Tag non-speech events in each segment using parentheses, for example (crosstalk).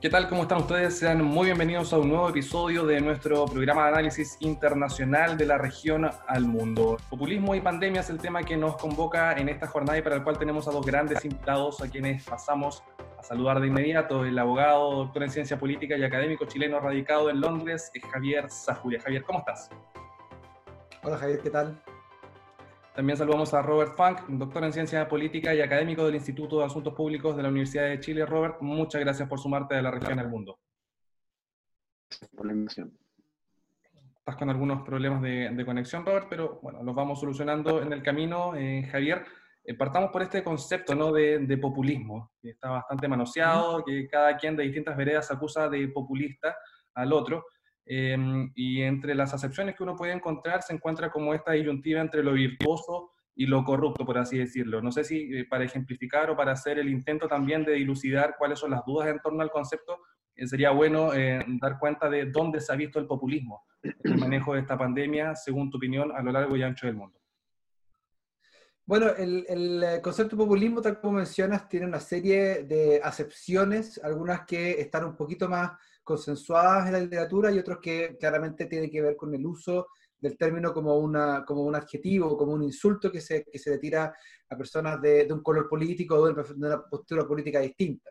¿Qué tal? ¿Cómo están ustedes? Sean muy bienvenidos a un nuevo episodio de nuestro programa de análisis internacional de la región al mundo. Populismo y pandemia es el tema que nos convoca en esta jornada y para el cual tenemos a dos grandes invitados a quienes pasamos a saludar de inmediato. El abogado, doctor en ciencia política y académico chileno radicado en Londres, Javier Sajuria. Javier, ¿cómo estás? Hola Javier, ¿qué tal? También saludamos a Robert Funk, doctor en Ciencia Política y académico del Instituto de Asuntos Públicos de la Universidad de Chile. Robert, muchas gracias por sumarte a la región al mundo. Por la invitación. Estás con algunos problemas de, conexión, Robert, pero bueno, los vamos solucionando en el camino. Eh, Javier, eh, partamos por este concepto ¿no? de, de, populismo, que está bastante manoseado, que cada quien de distintas veredas acusa de populista al otro. Em, y entre las acepciones que uno puede encontrar se encuentra como esta disyuntiva entre lo virtuoso y lo corrupto, por así decirlo. No sé si eh, para ejemplificar o para hacer el intento también de dilucidar cuáles son las dudas en torno al concepto, eh, sería bueno eh, dar cuenta de dónde se ha visto el populismo en el (clears throat) manejo de esta pandemia, según tu opinión, a lo largo y ancho del mundo. Bueno, el, el, concepto de populismo, tal como mencionas, tiene una serie de acepciones, algunas que están un poquito más consensuadas en la literatura y otros que claramente tienen que ver con el uso del término como, una, como un adjetivo, como un insulto que se, que se le tira a personas de, de un color político o de una postura política distinta.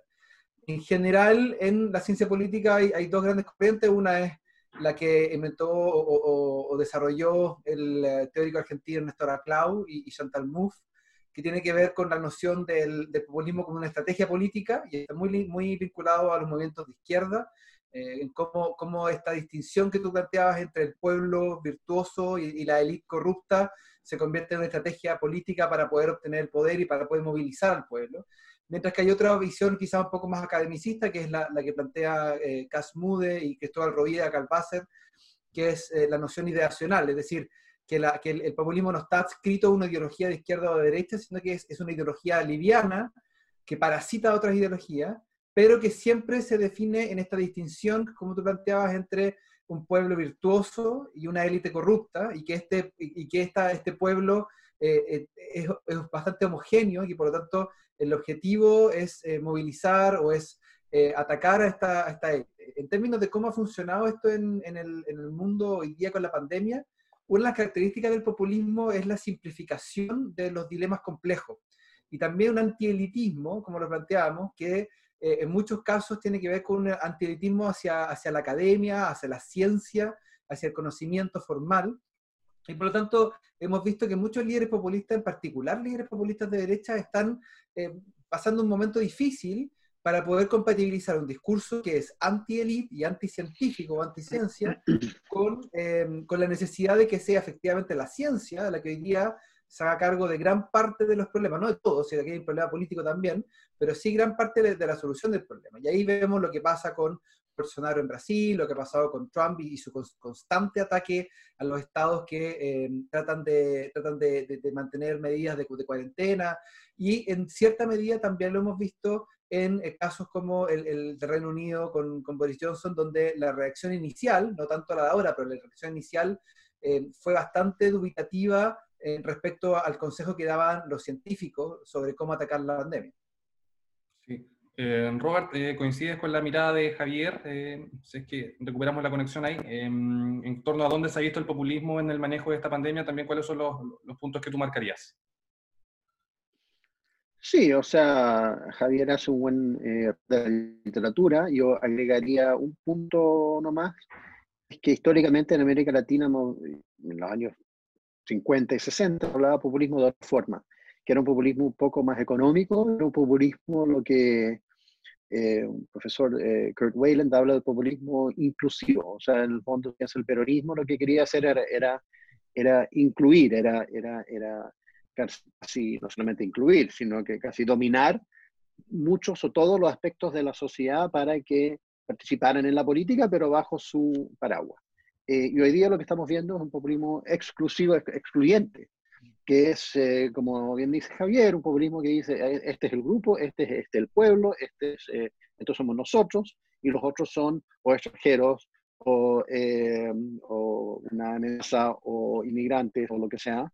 En general, en la ciencia política hay, hay dos grandes corrientes. Una es la que inventó o, o, desarrolló el eh, teórico argentino Néstor Aclau y, y, Chantal Mouffe, que tiene que ver con la noción del, del, populismo como una estrategia política y está muy, muy vinculado a los movimientos de izquierda eh, en cómo, cómo, esta distinción que tú planteabas entre el pueblo virtuoso y, la élite corrupta se convierte en una estrategia política para poder obtener el poder y para poder movilizar al pueblo. Mientras que hay otra visión quizá un poco más academicista, que es la, que plantea eh, Casmude y Cristóbal Rovira Calvácer, que es eh, la noción ideacional, es decir, que, el, populismo no está adscrito a una ideología de izquierda o de derecha, sino que es, es una ideología liviana que parasita otras ideologías pero que siempre se define en esta distinción, como tú planteabas, entre un pueblo virtuoso y una élite corrupta, y que este, y que esta, este pueblo eh, eh, es, es, bastante homogéneo y por lo tanto el objetivo es eh, movilizar o es eh, atacar a esta, a esta élite. En términos de cómo ha funcionado esto en, en, el, en el mundo hoy día con la pandemia, una de las características del populismo es la simplificación de los dilemas complejos y también un antielitismo, como lo planteábamos, que eh, en muchos casos tiene que ver con un antielitismo hacia, hacia la academia, hacia la ciencia, hacia el conocimiento formal. Y por lo tanto, hemos visto que muchos líderes populistas, en particular líderes populistas de derecha, están eh, pasando un momento difícil para poder compatibilizar un discurso que es anti-elite y anti-científico o anti-ciencia (clears throat) con, eh, con la necesidad de que sea efectivamente la ciencia la que hoy día se haga cargo de gran parte de los problemas, no de todos, si aquí hay un problema político también, pero sí gran parte de, de, la solución del problema. Y ahí vemos lo que pasa con Bolsonaro en Brasil, lo que ha pasado con Trump y, su constante ataque a los estados que eh, tratan, de, tratan de, de, de, mantener medidas de, cuarentena. Y en cierta medida también lo hemos visto en eh, casos como el, el Reino Unido con, con, Boris Johnson, donde la reacción inicial, no tanto la de ahora, pero la reacción inicial eh, fue bastante dubitativa eh, respecto al consejo que daban los científicos sobre cómo atacar la pandemia. Sí. Eh, Robert, eh, ¿coincides con la mirada de Javier? Eh, si es que recuperamos la conexión ahí. Em, en torno a dónde se ha visto el populismo en el manejo de esta pandemia, también cuáles son los, los puntos que tú marcarías. Sí, o sea, Javier hace un buen eh, de literatura. Yo agregaría un punto nomás, es que históricamente en América Latina, en los años 50 y 60 hablaba populismo de otra forma, que era un populismo un poco más económico, era un populismo lo que eh, un profesor eh, Kurt Wayland habla de populismo inclusivo, o sea, en el fondo es el peronismo, lo que quería hacer era, era, era incluir, era, era, era casi no solamente incluir, sino que casi dominar muchos o todos los aspectos de la sociedad para que participaran en la política, pero bajo su paraguas. Eh, y hoy día lo que estamos viendo es un populismo exclusivo, excluyente, que es, eh, como bien dice Javier, un populismo que dice, eh, este es el grupo, este es este el pueblo, este es, eh, estos somos nosotros, y los otros son o extranjeros, o, eh, o una amenaza, o inmigrantes, o lo que sea,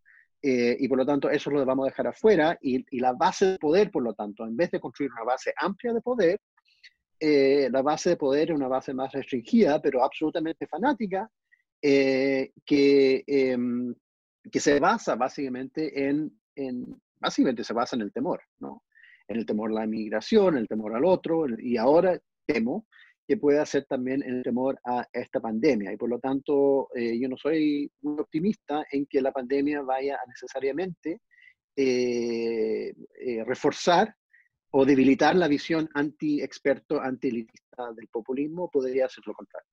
y por lo tanto eso lo vamos a dejar afuera, y, y, la base de poder, por lo tanto, en vez de construir una base amplia de poder, eh, la base de poder es una base más restringida, pero absolutamente fanática, eh, que, em, que se basa básicamente en, en, básicamente se basa en el temor, ¿no? En el temor a la inmigración, el temor al otro, y ahora temo que pueda ser también el temor a esta pandemia. Y por lo tanto, eh, yo no soy muy optimista en que la pandemia vaya a necesariamente eh, eh, reforzar o debilitar la visión anti-experto, anti-elitista del populismo, podría ser lo contrario.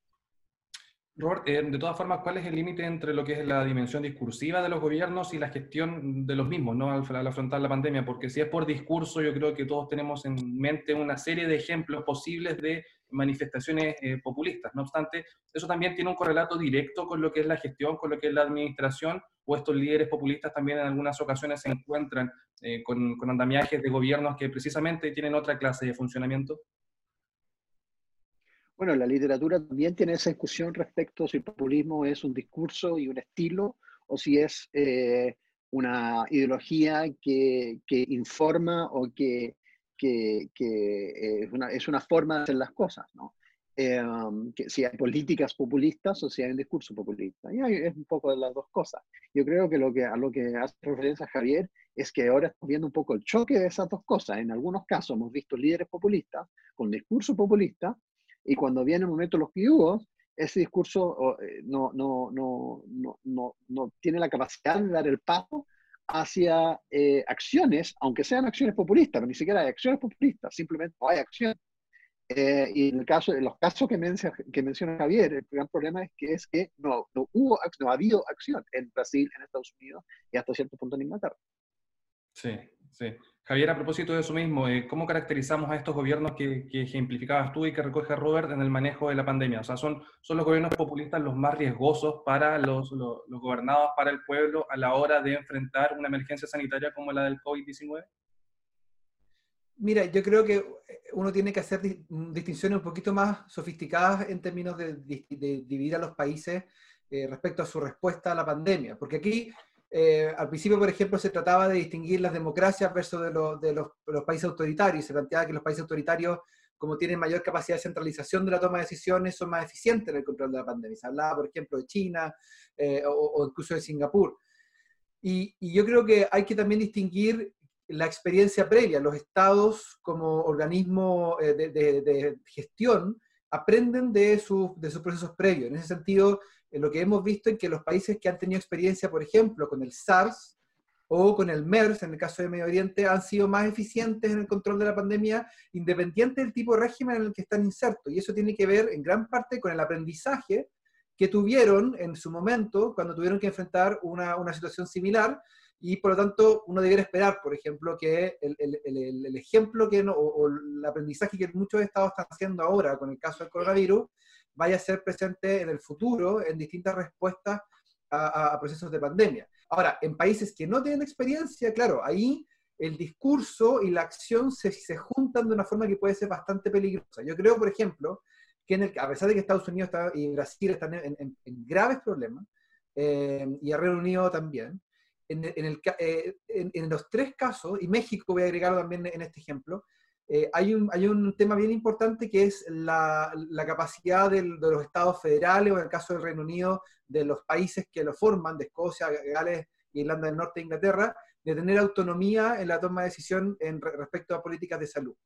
Robert, eh, de todas formas, ¿cuál es el límite entre lo que es la dimensión discursiva de los gobiernos y la gestión de los mismos, ¿no? al, afrontar la pandemia? Porque si es por discurso, yo creo que todos tenemos en mente una serie de ejemplos posibles de manifestaciones eh, populistas. No obstante, eso también tiene un correlato directo con lo que es la gestión, con lo que es la administración, o estos líderes populistas también en algunas ocasiones se encuentran eh, con, con andamiajes de gobiernos que precisamente tienen otra clase de funcionamiento. Bueno, la literatura también tiene esa discusión respecto si el populismo es un discurso y un estilo o si es eh, una ideología que, que, informa o que, que, que es, una, es, una, forma de hacer las cosas, ¿no? Eh, que si hay políticas populistas o si hay un discurso populista. Y hay, es un poco de las dos cosas. Yo creo que, lo que a lo que hace referencia Javier es que ahora estamos viendo un poco el choque de esas dos cosas. En algunos casos hemos visto líderes populistas con discurso populista y cuando viene el momento de los piugos, ese discurso eh, no, no, no, no, tiene la capacidad de dar el paso hacia eh, acciones, aunque sean acciones populistas, pero ni siquiera hay acciones populistas, simplemente no hay acción. Eh, y en, el caso, en los casos que menciona, que menciona Javier, el gran problema es que, es que no, no, hubo, no ha habido acción en Brasil, en Estados Unidos y hasta cierto punto en Inglaterra. Sí, sí. Javier, a propósito de eso mismo, eh, ¿cómo caracterizamos a estos gobiernos que, ejemplificabas tú y que recoge Robert en el manejo de la pandemia? O sea, ¿son, son los gobiernos populistas los más riesgosos para los, gobernados, para el pueblo, a la hora de enfrentar una emergencia sanitaria como la del COVID-19? Mira, yo creo que uno tiene que hacer distinciones un poquito más sofisticadas en términos de, dividir a los países eh, respecto a su respuesta a la pandemia, porque aquí eh, al principio, por ejemplo, se trataba de distinguir las democracias versus de, los, países autoritarios. Se planteaba que los países autoritarios, como tienen mayor capacidad de centralización de la toma de decisiones, son más eficientes en el control de la pandemia. Se hablaba, por ejemplo, de China eh, o, incluso de Singapur. Y, yo creo que hay que también distinguir la experiencia previa. Los estados como organismo eh, de, gestión aprenden de, de sus procesos previos. En ese sentido, lo que hemos visto es que los países que han tenido experiencia, por ejemplo, con el SARS o con el MERS, en el caso de Medio Oriente, han sido más eficientes en el control de la pandemia, independiente del tipo de régimen en el que están insertos. Y eso tiene que ver en gran parte con el aprendizaje que tuvieron en su momento cuando tuvieron que enfrentar una, una situación similar y por lo tanto uno debería esperar, por ejemplo, que el, el, el, ejemplo que o, o, el aprendizaje que muchos estados están haciendo ahora con el caso del coronavirus vaya a ser presente en el futuro en distintas respuestas a, procesos de pandemia. Ahora, en países que no tienen experiencia, claro, ahí el discurso y la acción se, se juntan de una forma que puede ser bastante peligrosa. Yo creo, por ejemplo, que en el, a pesar de que Estados Unidos está, y Brasil están en, graves problemas, eh, y el Reino Unido también, en, eh, en, los tres casos, y México voy a agregarlo también en este ejemplo, eh, hay, un, hay un tema bien importante que es la, capacidad de los estados federales, o en el caso del Reino Unido, de los países que lo forman, de Escocia, Gales, Irlanda del Norte e Inglaterra, de tener autonomía en la toma de decisión en respecto a políticas de salud.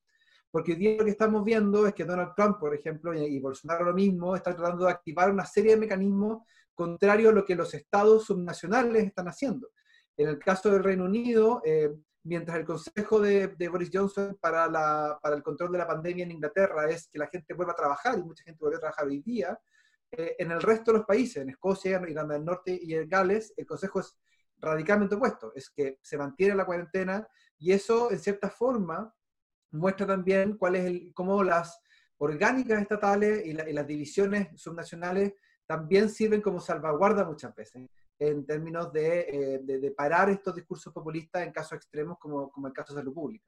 Porque hoy día lo que estamos viendo es que Donald Trump, por ejemplo, y, Bolsonaro lo mismo, están tratando de activar una serie de mecanismos contrarios a lo que los estados subnacionales están haciendo. En el caso del Reino Unido, eh, mientras el consejo de, Boris Johnson para, la, para, el control de la pandemia en Inglaterra es que la gente vuelva a trabajar, y mucha gente vuelve a trabajar hoy día, eh, en el resto de los países, en Escocia, en Irlanda del Norte y en Gales, el consejo es radicalmente opuesto, es que se mantiene la cuarentena y eso, en cierta forma, muestra también cuál es el, cómo las orgánicas estatales y, y las divisiones subnacionales también sirven como salvaguarda muchas veces en términos eh, de, de, parar estos discursos populistas en casos extremos como, como el caso de salud pública.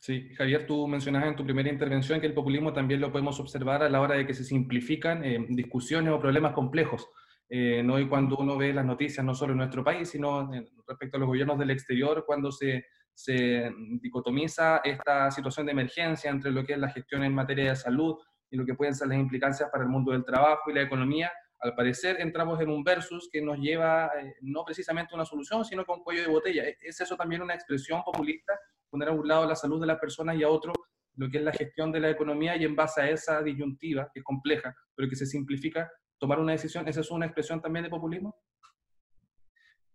Sí, Javier, tú mencionabas en tu primera intervención que el populismo también lo podemos observar a la hora de que se simplifican eh, discusiones o problemas complejos. Eh, no y cuando uno ve las noticias, no solo en nuestro país, sino respecto a los gobiernos del exterior, cuando se, se dicotomiza esta situación de emergencia entre lo que es la gestión en materia de salud y lo que pueden ser las implicancias para el mundo del trabajo y la economía, al parecer entramos en un versus que nos lleva eh, no precisamente a una solución, sino con cuello de botella. ¿Es eso también una expresión populista? Poner a un lado la salud de las personas y a otro lo que es la gestión de la economía y en base a esa disyuntiva, que es compleja, pero que se simplifica, tomar una decisión, ¿esa es una expresión también de populismo?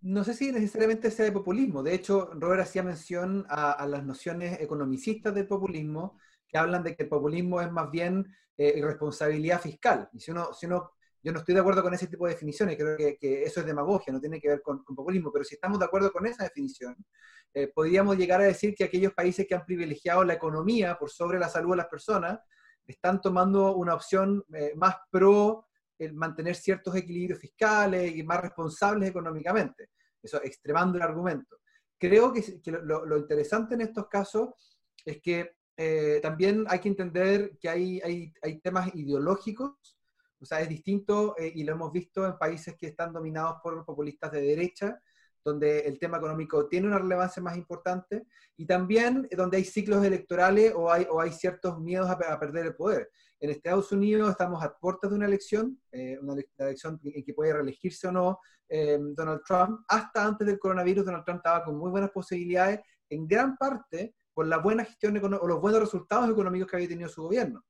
No sé si necesariamente sea de populismo. De hecho, Robert hacía mención a, las nociones economicistas del populismo, que hablan de que el populismo es más bien eh, irresponsabilidad fiscal. Y si uno, si uno yo no estoy de acuerdo con ese tipo de definiciones, creo que, eso es demagogia, no tiene que ver con, populismo, pero si estamos de acuerdo con esa definición, eh, podríamos llegar a decir que aquellos países que han privilegiado la economía por sobre la salud de las personas están tomando una opción eh, más pro el mantener ciertos equilibrios fiscales y más responsables económicamente. Eso extremando el argumento. Creo que, lo, interesante en estos casos es que eh, también hay que entender que hay, hay, hay temas ideológicos o sea, es distinto eh, y lo hemos visto en países que están dominados por populistas de derecha, donde el tema económico tiene una relevancia más importante y también donde hay ciclos electorales o hay, o hay ciertos miedos a, perder el poder. En Estados Unidos estamos a puertas de una elección, eh, una elección en que puede reelegirse o no eh, Donald Trump. Hasta antes del coronavirus, Donald Trump estaba con muy buenas posibilidades, en gran parte por la buena gestión o los buenos resultados económicos que había tenido su gobierno.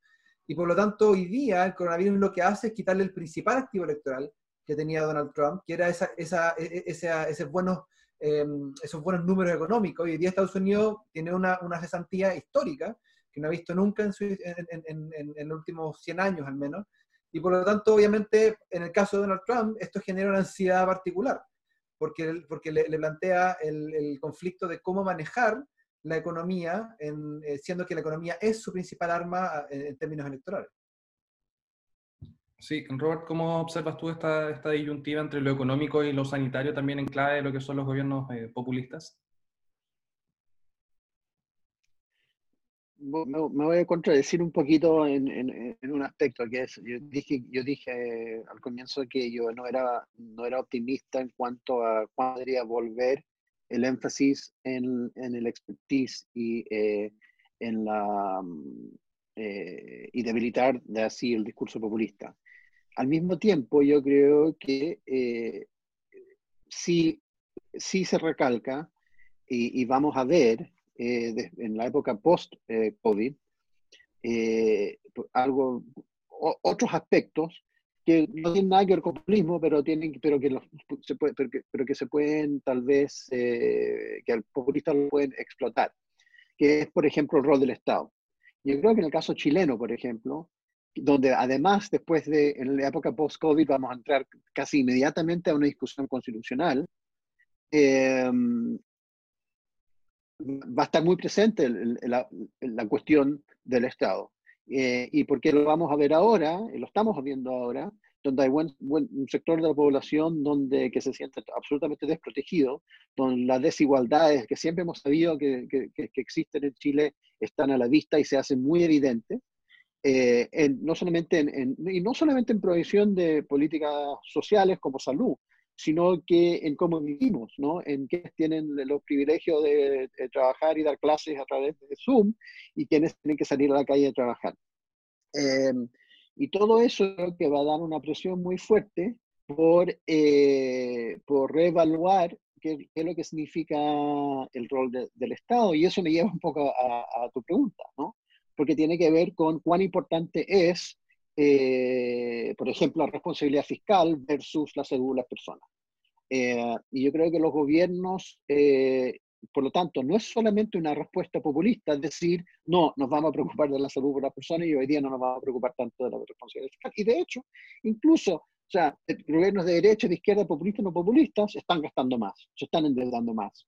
Y por lo tanto, hoy día el coronavirus lo que hace es quitarle el principal activo electoral que tenía Donald Trump, que era esa, esa, e, e, esos, buenos, em, esos buenos números económicos. Hoy día Estados Unidos tiene una, una cesantía histórica que no ha visto nunca en, en, en, los últimos 100 años al menos. Y por lo tanto, obviamente, en el caso de Donald Trump, esto genera una ansiedad particular, porque, porque le, le plantea el, el, conflicto de cómo manejar la economía, en, eh, siendo que la economía es su principal arma eh, en, términos electorales. Sí, Robert, ¿cómo observas tú esta, esta, disyuntiva entre lo económico y lo sanitario también en clave de lo que son los gobiernos eh, populistas? Me, voy a contradecir un poquito en, en, un aspecto, que es, yo dije, yo dije al comienzo que yo no era, no era optimista en cuanto a cuándo podría volver el énfasis en, en el expertise y eh, en la mm, eh, y debilitar de así el discurso populista. Al mismo tiempo, yo creo que eh, sí, sí, se recalca y, vamos a ver en la época post-COVID algo, otros aspectos que no tienen nada que ver con populismo, pero, tienen, pero, que, se puede, pero, que, se pueden tal vez, eh, que al populista lo pueden explotar, que es, por ejemplo, el rol del Estado. Yo creo que en el caso chileno, por ejemplo, donde además después de, en la época post-COVID, vamos a entrar casi inmediatamente a una discusión constitucional, em, va a estar muy presente la, la, cuestión del Estado. Eh, y porque lo vamos a ver ahora, y lo estamos viendo ahora, donde hay buen, un sector de la población donde, que se siente absolutamente desprotegido, donde las desigualdades que siempre hemos sabido que, que, que existen en Chile están a la vista y se hacen muy evidentes, eh, en, no solamente en, y no solamente en provisión de políticas sociales como salud, sino que en cómo vivimos, ¿no? en quienes tienen los privilegios de, trabajar y dar clases a través de Zoom y quienes tienen que salir a la calle a trabajar. Eh, y todo eso que va a dar una presión muy fuerte por, eh, por reevaluar qué, es lo que significa el rol del Estado. Y eso me lleva un poco a, tu pregunta, ¿no? Porque tiene que ver con cuán importante es eh, por ejemplo, la responsabilidad fiscal versus la las personas. Eh, y yo creo que los gobiernos, eh, por lo tanto, no es solamente una respuesta populista, es decir, no, nos vamos a preocupar de la salud de las personas y hoy día no nos vamos a preocupar tanto de la responsabilidad fiscal. Y de hecho, incluso, o sea, gobiernos de derecha, de izquierda, populistas, no populistas, están gastando más, se están endeudando más.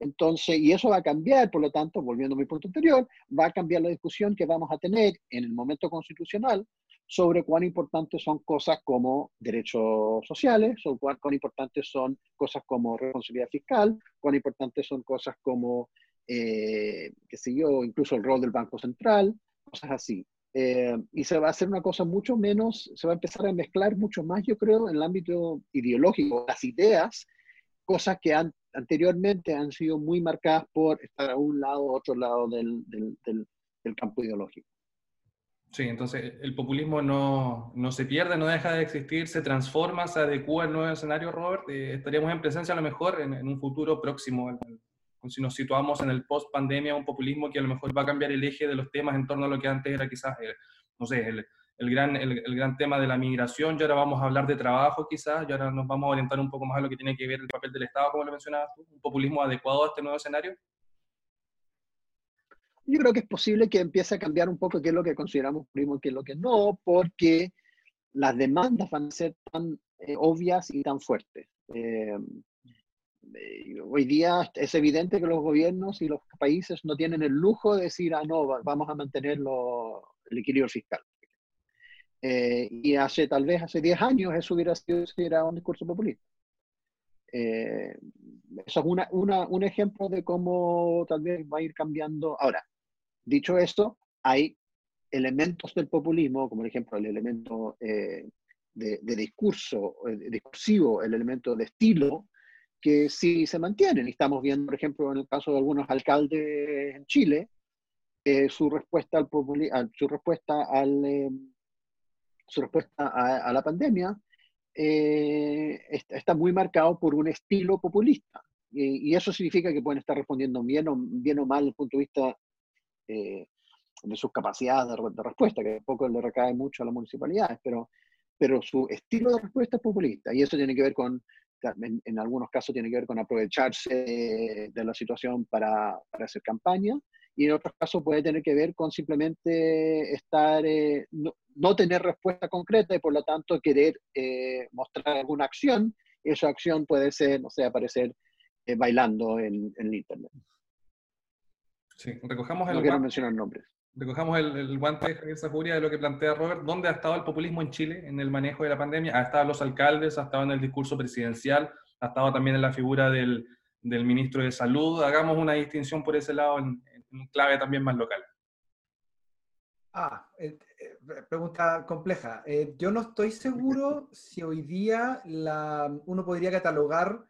Entonces, y eso va a cambiar, por lo tanto, volviendo a mi punto anterior, va a cambiar la discusión que vamos a tener en el momento constitucional sobre cuán importantes son cosas como derechos sociales, o cuán, importantes son cosas como responsabilidad fiscal, cuán importantes son cosas como, eh, qué sé yo, incluso el rol del Banco Central, cosas así. Eh, y se va a hacer una cosa mucho menos, se va a empezar a mezclar mucho más, yo creo, en el ámbito ideológico, las ideas, cosas que han anteriormente han sido muy marcadas por estar a un lado o otro lado del, del, del, campo ideológico. Sí, entonces el populismo no, no, se pierde, no deja de existir, se transforma, se adecua al nuevo escenario, Robert. Eh, estaríamos en presencia a lo mejor en, en un futuro próximo, si nos situamos en el post-pandemia, un populismo que a lo mejor va a cambiar el eje de los temas en torno a lo que antes era quizás, no sé, el, el gran, el, gran tema de la migración, y ahora vamos a hablar de trabajo quizás, y ahora nos vamos a orientar un poco más a lo que tiene que ver el papel del Estado, como lo mencionabas un populismo adecuado a este nuevo escenario. Yo creo que es posible que empiece a cambiar un poco qué es lo que consideramos primo y qué es lo que no, porque las demandas van a ser tan eh, obvias y tan fuertes. Eh, eh, hoy día es evidente que los gobiernos y los países no tienen el lujo de decir, ah, no, vamos a mantener el equilibrio fiscal. Eh, y hace tal vez hace 10 años eso hubiera sido era un discurso populista. Eh, eso es una, una, un ejemplo de cómo tal vez va a ir cambiando. Ahora, dicho esto, hay elementos del populismo, como por ejemplo el elemento eh, de, de, discurso, discursivo, el elemento de estilo, que sí se mantienen. Estamos viendo, por ejemplo, en el caso de algunos alcaldes en Chile, su respuesta al, su respuesta al su respuesta a, la pandemia eh, está, muy marcado por un estilo populista. Y, eso significa que pueden estar respondiendo bien o, bien o mal desde el punto de vista eh, de sus capacidades de, respuesta, que poco le recae mucho a las municipalidades, pero, pero su estilo de respuesta es populista. Y eso tiene que ver con, en, algunos casos tiene que ver con aprovecharse de la situación para, para hacer campaña, y en otros casos puede tener que ver con simplemente estar, eh, tener respuesta concreta y por lo tanto querer eh, mostrar alguna acción. Esa acción puede ser, no sé, aparecer eh, bailando en, en, Internet. Sí, recojamos el no quiero mencionar nombres. Recojamos el, el guante de Javier Zajuria de lo que plantea Robert. ¿Dónde ha estado el populismo en Chile en el manejo de la pandemia? Ha estado los alcaldes, ha estado en el discurso presidencial, ha estado también en la figura del, del ministro de Salud. Hagamos una distinción por ese lado en, clave también más local. Ah, eh, pregunta compleja. Eh, yo no estoy seguro si hoy día la, uno podría catalogar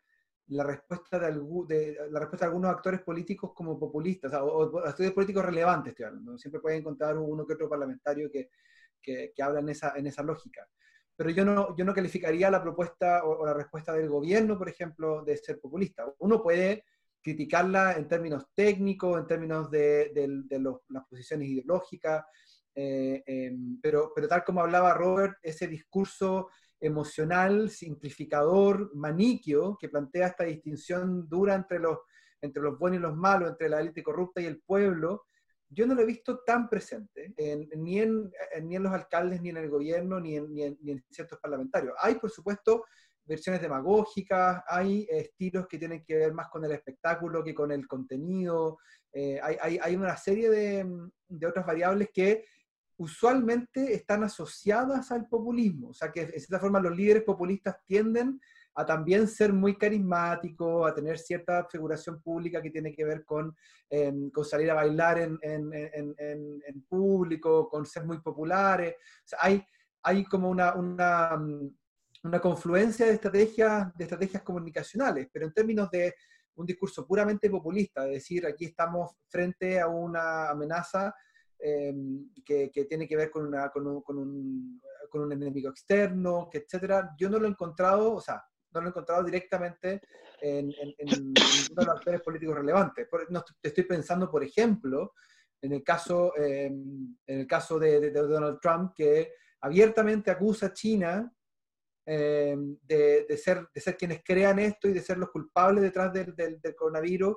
la respuesta de, de, la respuesta de algunos actores políticos como populistas, o, o, actores políticos relevantes, estoy hablando. Siempre puede encontrar uno que otro parlamentario que, que, que, habla en esa, en esa lógica. Pero yo no, yo no calificaría la propuesta o, o, la respuesta del gobierno, por ejemplo, de ser populista. Uno puede criticarla en términos técnicos, en términos de, las posiciones ideológicas, eh, em, pero, pero tal como hablaba Robert, ese discurso emocional, simplificador, maniquio, que plantea esta distinción dura entre los, entre los buenos y los malos, entre la élite corrupta y el pueblo, yo no lo he visto tan presente, ni, en, ni en los alcaldes, ni en el gobierno, ni en, ni en ciertos parlamentarios. Hay, por supuesto, versiones demagógicas, hay estilos que tienen que ver más con el espectáculo que con el contenido, eh, hay, hay, hay, una serie de, de, otras variables que usualmente están asociadas al populismo, o sea que de cierta forma los líderes populistas tienden a también ser muy carismáticos, a tener cierta figuración pública que tiene que ver con, em, con salir a bailar en, en, en, en, público, con ser muy populares. O sea, hay, hay como una, una, una confluencia de estrategias, de estrategias comunicacionales, pero en términos de un discurso puramente populista, es decir, aquí estamos frente a una amenaza em, que, que, tiene que ver con, una, con, un, con, un, con, un, enemigo externo, que etcétera, yo no lo he encontrado, o sea, no lo he encontrado directamente en, en, en, (coughs) los actores políticos relevantes. no, estoy pensando, por ejemplo, en el caso, em, en el caso de, de, de Donald Trump, que abiertamente acusa a China eh, de, ser, de ser quienes crean esto y de ser los culpables detrás del, del, coronavirus,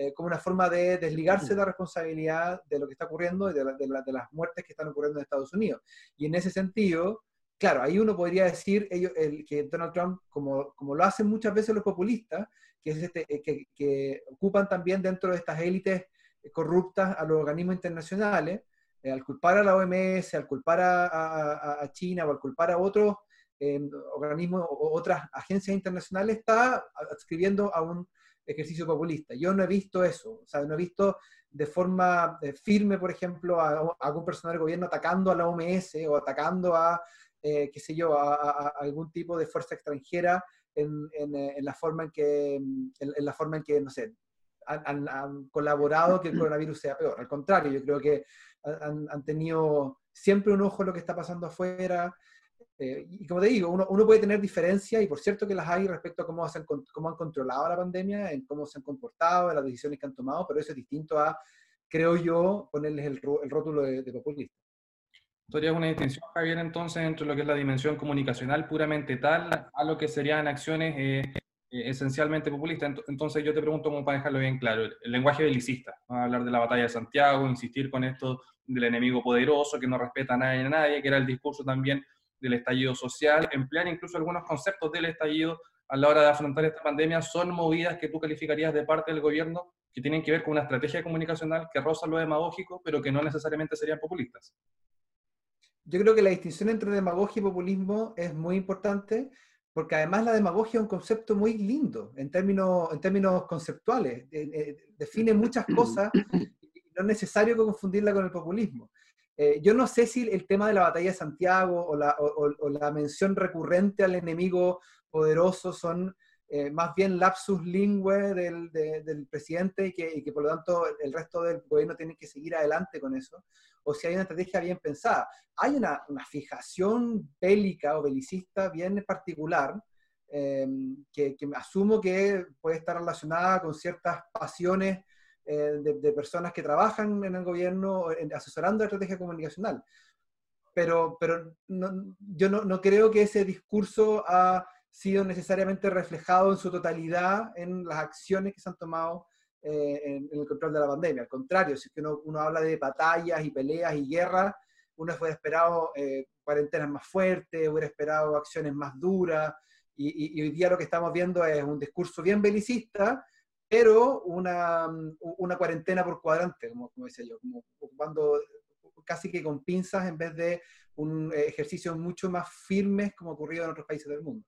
eh, como una forma de desligarse de la responsabilidad de lo que está ocurriendo y de, de, las muertes que están ocurriendo en Estados Unidos. Y en ese sentido, claro, ahí uno podría decir ellos, el, que Donald Trump, como, como lo hacen muchas veces los populistas, que, es este, eh, que, que ocupan también dentro de estas élites corruptas a los organismos internacionales, al culpar a la OMS, al culpar a, a, a, China o al culpar a otros organismos o otras agencias internacionales está adscribiendo a un ejercicio populista. Yo no he visto eso, o sea, no he visto de forma eh, firme, por ejemplo, a, algún personal del gobierno atacando a la OMS o atacando a, eh, qué sé yo, a, algún tipo de fuerza extranjera en, en, la forma en que, en, la forma en que, no sé, han, han, colaborado que el coronavirus sea peor. Al contrario, yo creo que han, han tenido siempre un ojo en lo que está pasando afuera. Eh, y como te digo, uno, uno, puede tener diferencias, y por cierto que las hay respecto a cómo, han, cómo han controlado la pandemia, en cómo se han comportado, en las decisiones que han tomado, pero eso es distinto a, creo yo, ponerles el, el rótulo de, de populista. ¿Tú harías una distinción, Javier, entonces, entre lo que es la dimensión comunicacional puramente tal a lo que serían acciones eh, eh, esencialmente populistas? Entonces, yo te pregunto, como para dejarlo bien claro, el lenguaje belicista, a hablar de la batalla de Santiago, insistir con esto del enemigo poderoso que no respeta a nadie a nadie, que era el discurso también del estallido social, emplear incluso algunos conceptos del estallido a la hora de afrontar esta pandemia, son movidas que tú calificarías de parte del gobierno que tienen que ver con una estrategia comunicacional que roza lo demagógico, pero que no necesariamente serían populistas yo creo que la distinción entre demagogia y populismo es muy importante porque además la demagogia es un concepto muy lindo en términos, en términos conceptuales, eh, define muchas cosas y no es necesario confundirla con el populismo. Eh, yo no sé si el tema de la batalla de Santiago o la, mención recurrente al enemigo poderoso son eh, más bien lapsus lingüe del, presidente y que, por lo tanto el resto del gobierno tiene que seguir adelante con eso, o si hay una estrategia bien pensada. Hay una, una fijación bélica o belicista bien particular em, que, que, asumo que puede estar relacionada con ciertas pasiones eh, de, de, personas que trabajan en el gobierno asesorando la estrategia comunicacional. Pero, pero no, yo no, no creo que ese discurso a sido necesariamente reflejado en su totalidad en las acciones que se han tomado eh, en, el control de la pandemia. Al contrario, si uno, uno habla de batallas y peleas y guerras, uno hubiera esperado eh, cuarentenas más fuertes, hubiera esperado acciones más duras, y, hoy día lo que estamos viendo es un discurso bien belicista, pero una, una cuarentena por cuadrante, como, como decía yo, como ocupando casi que con pinzas en vez de un ejercicio mucho más firmes como ocurrido en otros países del mundo.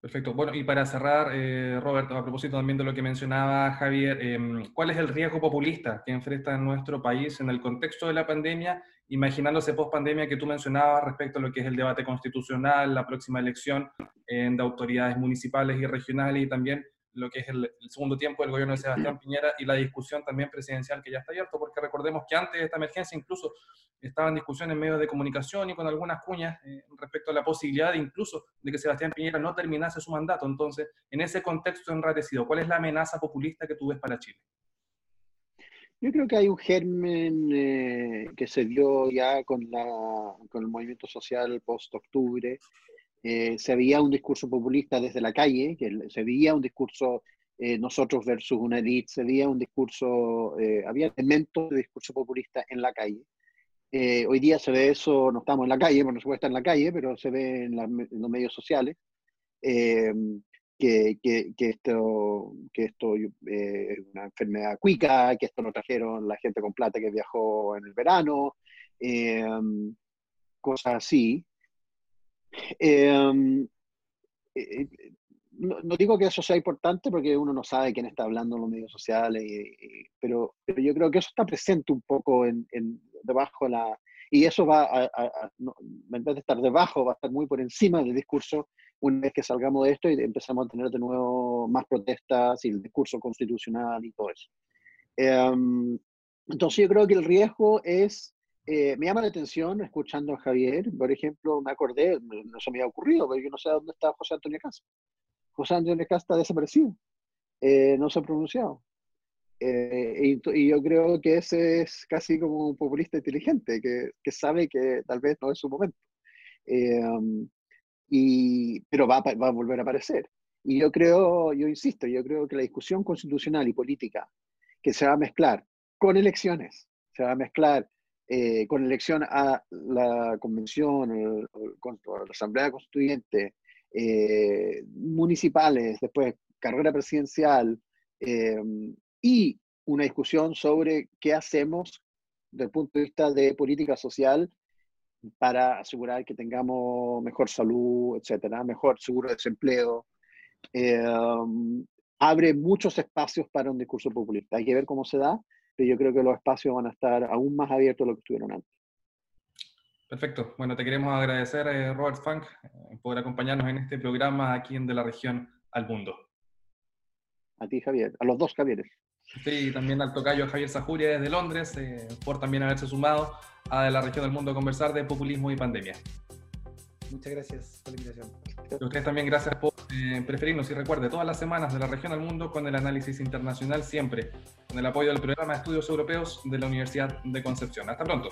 Perfecto. Bueno, y para cerrar, eh, Roberto, a propósito también de lo que mencionaba Javier, em, ¿cuál es el riesgo populista que enfrenta nuestro país en el contexto de la pandemia, imaginándose post-pandemia que tú mencionabas respecto a lo que es el debate constitucional, la próxima elección de autoridades municipales y regionales y también lo que es el, segundo tiempo del gobierno de Sebastián Piñera y la discusión también presidencial que ya está abierto, porque recordemos que antes de esta emergencia incluso estaba en discusión en medios de comunicación y con algunas cuñas eh, respecto a la posibilidad incluso de que Sebastián Piñera no terminase su mandato. Entonces, en ese contexto enratecido, ¿cuál es la amenaza populista que tú ves para Chile? Yo creo que hay un germen eh, que se dio ya con, la, con el movimiento social post-octubre, eh, se veía un discurso populista desde la calle, que se veía un discurso eh, nosotros versus una élite, se veía un discurso, eh, había elementos de discurso populista en la calle. hoy día se ve eso, no estamos en la calle, por supuesto en la calle, pero se ve en, los medios sociales. Que, que, que, esto, que esto es una enfermedad cuica, que esto lo trajeron la gente con plata que viajó en el verano, cosas así. Em, eh, eh, no, digo que eso sea importante porque uno no sabe quién está hablando en los medios sociales, pero, pero yo creo que eso está presente un poco en, debajo de la... Y eso va a, en vez de estar debajo, va a estar muy por encima del discurso una vez que salgamos de esto y empezamos a tener de nuevo más protestas y el discurso constitucional y todo eso. Em, entonces yo creo que el riesgo es eh, me llama la atención escuchando a Javier, por ejemplo, me acordé, no se me había ocurrido, pero yo no sé dónde está José Antonio Casa. José Antonio Casa está desaparecido, eh, no se ha pronunciado. Eh, y, yo creo que ese es casi como un populista inteligente, que, que sabe que tal vez no es su momento. Um, y, pero va, va a volver a aparecer. Y yo creo, yo insisto, yo creo que la discusión constitucional y política que se va a mezclar con elecciones, se va a mezclar eh, con elección a la convención, o, la asamblea constituyente, eh, municipales, después carrera presidencial eh, y una discusión sobre qué hacemos desde el punto de vista de política social para asegurar que tengamos mejor salud, etcétera, mejor seguro de desempleo. abre muchos espacios para un discurso populista. Hay que ver cómo se da, pero yo creo que los espacios van a estar aún más abiertos de lo que estuvieron antes. Perfecto. Bueno, te queremos agradecer, eh, Robert Funk, eh, por acompañarnos en este programa aquí en De la Región al Mundo. A ti, Javier. A los dos Javieres. Sí, y también al tocayo Javier Sajuria desde Londres, eh, por también haberse sumado a De la Región del Mundo a conversar de populismo y pandemia. Muchas gracias por la invitación. Y ustedes también gracias por preferirnos y recuerde todas las semanas de la región al mundo con el análisis internacional siempre, con el apoyo del programa de estudios europeos de la Universidad de Concepción. Hasta pronto.